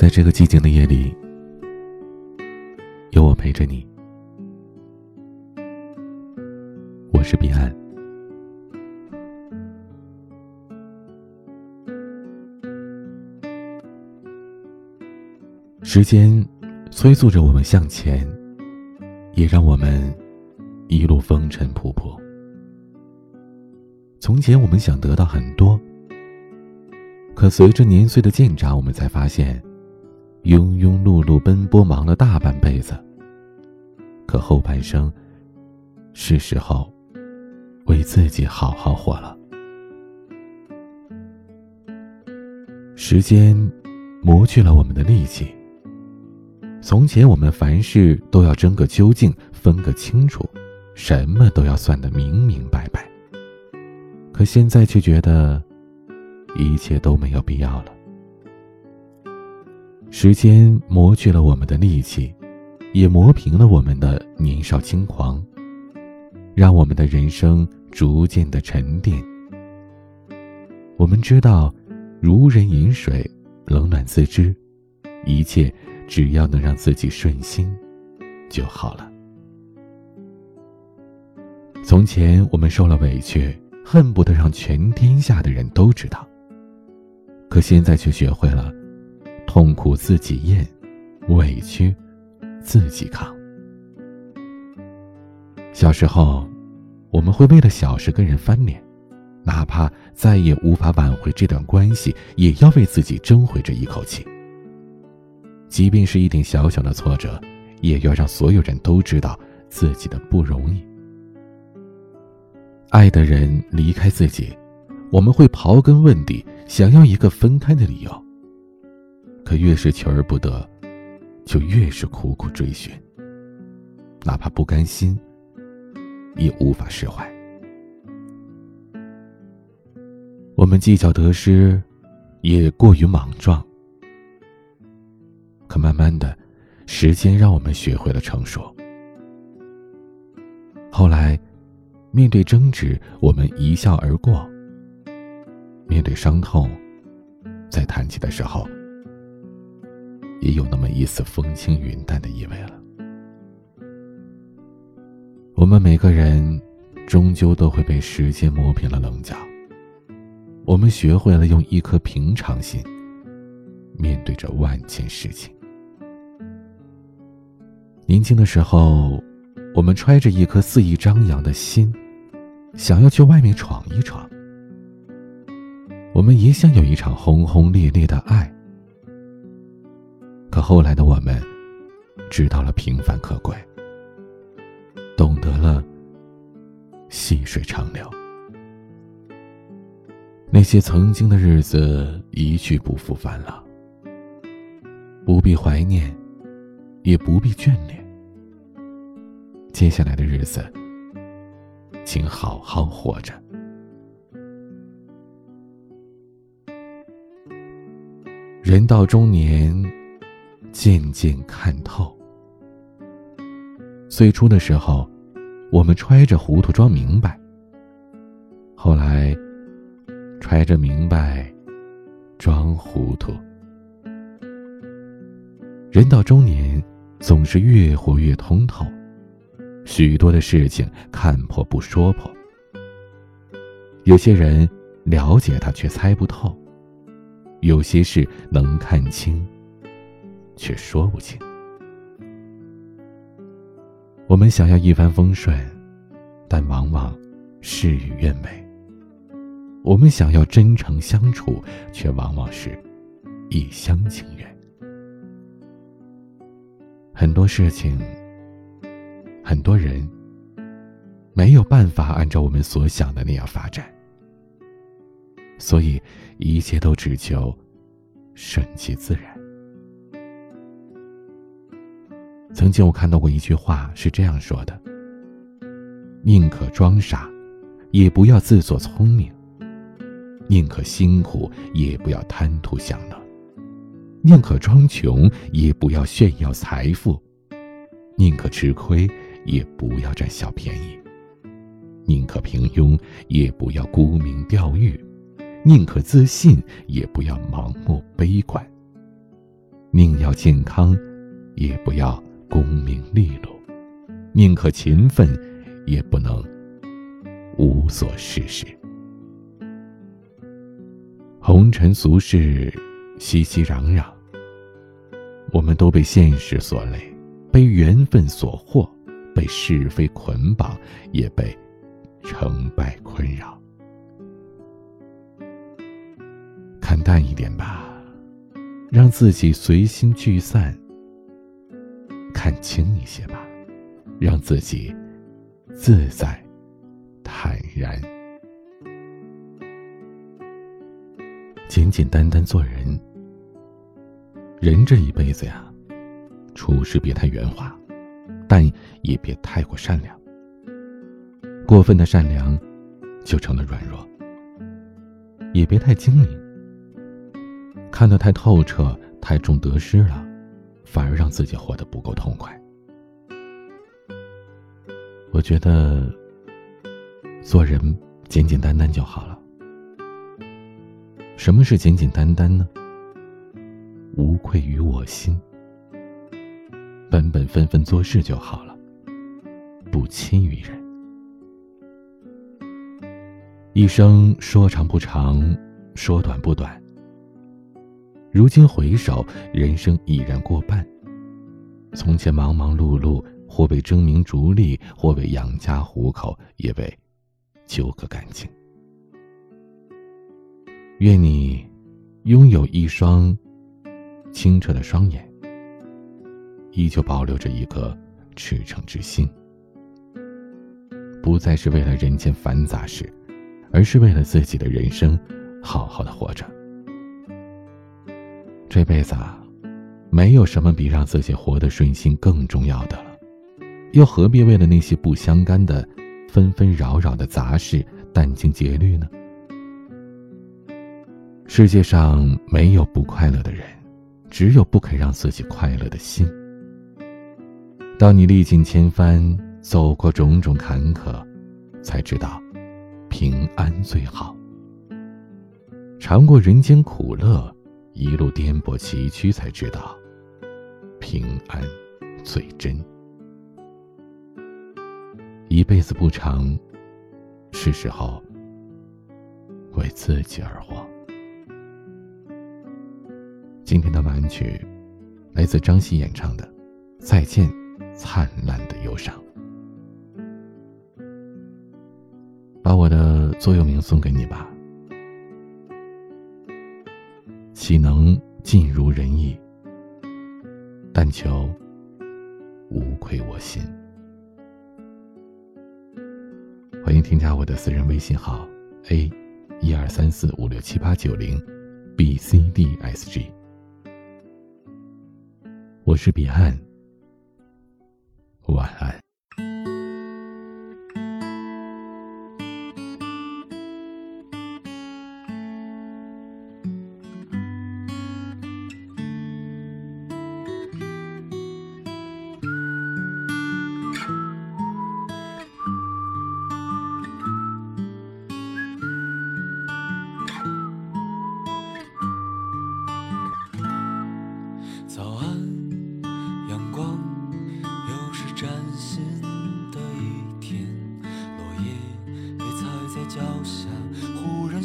在这个寂静的夜里，有我陪着你。我是彼岸。时间催促着我们向前，也让我们一路风尘仆仆。从前，我们想得到很多，可随着年岁的渐长，我们才发现。庸庸碌碌奔波忙了大半辈子，可后半生，是时候为自己好好活了。时间磨去了我们的力气。从前我们凡事都要争个究竟，分个清楚，什么都要算得明明白白。可现在却觉得，一切都没有必要了。时间磨去了我们的力气，也磨平了我们的年少轻狂，让我们的人生逐渐的沉淀。我们知道，如人饮水，冷暖自知，一切只要能让自己顺心就好了。从前我们受了委屈，恨不得让全天下的人都知道，可现在却学会了。痛苦自己咽，委屈自己扛。小时候，我们会为了小事跟人翻脸，哪怕再也无法挽回这段关系，也要为自己争回这一口气。即便是一点小小的挫折，也要让所有人都知道自己的不容易。爱的人离开自己，我们会刨根问底，想要一个分开的理由。可越是求而不得，就越是苦苦追寻。哪怕不甘心，也无法释怀。我们计较得失，也过于莽撞。可慢慢的，时间让我们学会了成熟。后来，面对争执，我们一笑而过；面对伤痛，在谈起的时候。也有那么一丝风轻云淡的意味了。我们每个人，终究都会被时间磨平了棱角。我们学会了用一颗平常心，面对着万千事情。年轻的时候，我们揣着一颗肆意张扬的心，想要去外面闯一闯。我们也想有一场轰轰烈烈的爱。可后来的我们，知道了平凡可贵，懂得了细水长流。那些曾经的日子一去不复返了，不必怀念，也不必眷恋。接下来的日子，请好好活着。人到中年。渐渐看透。最初的时候，我们揣着糊涂装明白；后来，揣着明白装糊涂。人到中年，总是越活越通透，许多的事情看破不说破。有些人了解他却猜不透，有些事能看清。却说不清。我们想要一帆风顺，但往往事与愿违；我们想要真诚相处，却往往是一厢情愿。很多事情，很多人，没有办法按照我们所想的那样发展，所以一切都只求顺其自然。曾经我看到过一句话，是这样说的：“宁可装傻，也不要自作聪明；宁可辛苦，也不要贪图享乐；宁可装穷，也不要炫耀财富；宁可吃亏，也不要占小便宜；宁可平庸，也不要沽名钓誉；宁可自信，也不要盲目悲观。”宁要健康，也不要功名利禄；宁可勤奋，也不能无所事事。红尘俗世，熙熙攘攘，我们都被现实所累，被缘分所惑，被是非捆绑，也被成败困扰。看淡一点吧。让自己随心聚散，看清一些吧，让自己自在坦然，简简单单做人。人这一辈子呀，处事别太圆滑，但也别太过善良。过分的善良，就成了软弱；也别太精明。看得太透彻，太重得失了，反而让自己活得不够痛快。我觉得，做人简简单单就好了。什么是简简单单呢？无愧于我心，本本分分做事就好了，不侵于人。一生说长不长，说短不短。如今回首，人生已然过半。从前忙忙碌碌，或为争名逐利，或为养家糊口，也为求个感情。愿你拥有一双清澈的双眼，依旧保留着一颗赤诚之心，不再是为了人间繁杂事，而是为了自己的人生，好好的活着。这辈子啊，没有什么比让自己活得顺心更重要的了，又何必为了那些不相干的纷纷扰扰的杂事殚精竭虑呢？世界上没有不快乐的人，只有不肯让自己快乐的心。当你历尽千帆，走过种种坎坷，才知道平安最好。尝过人间苦乐。一路颠簸崎岖，才知道平安最真。一辈子不长，是时候为自己而活。今天的晚安曲来自张希演唱的《再见，灿烂的忧伤》。把我的座右铭送给你吧。岂能尽如人意？但求无愧我心。欢迎添加我的私人微信号：a 一二三四五六七八九零 b c d s g。我是彼岸，晚安。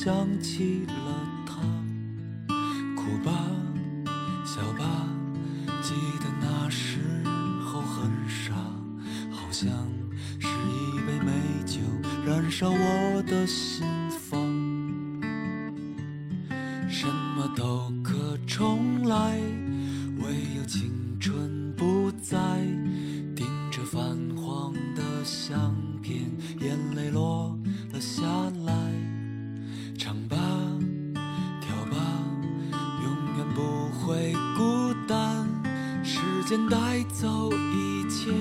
想起了他，哭吧，笑吧，记得那时候很傻，好像是一杯美酒燃烧我的心房，什么都可重来，唯有青春不再。盯着泛黄的相片，眼泪落间带走一切，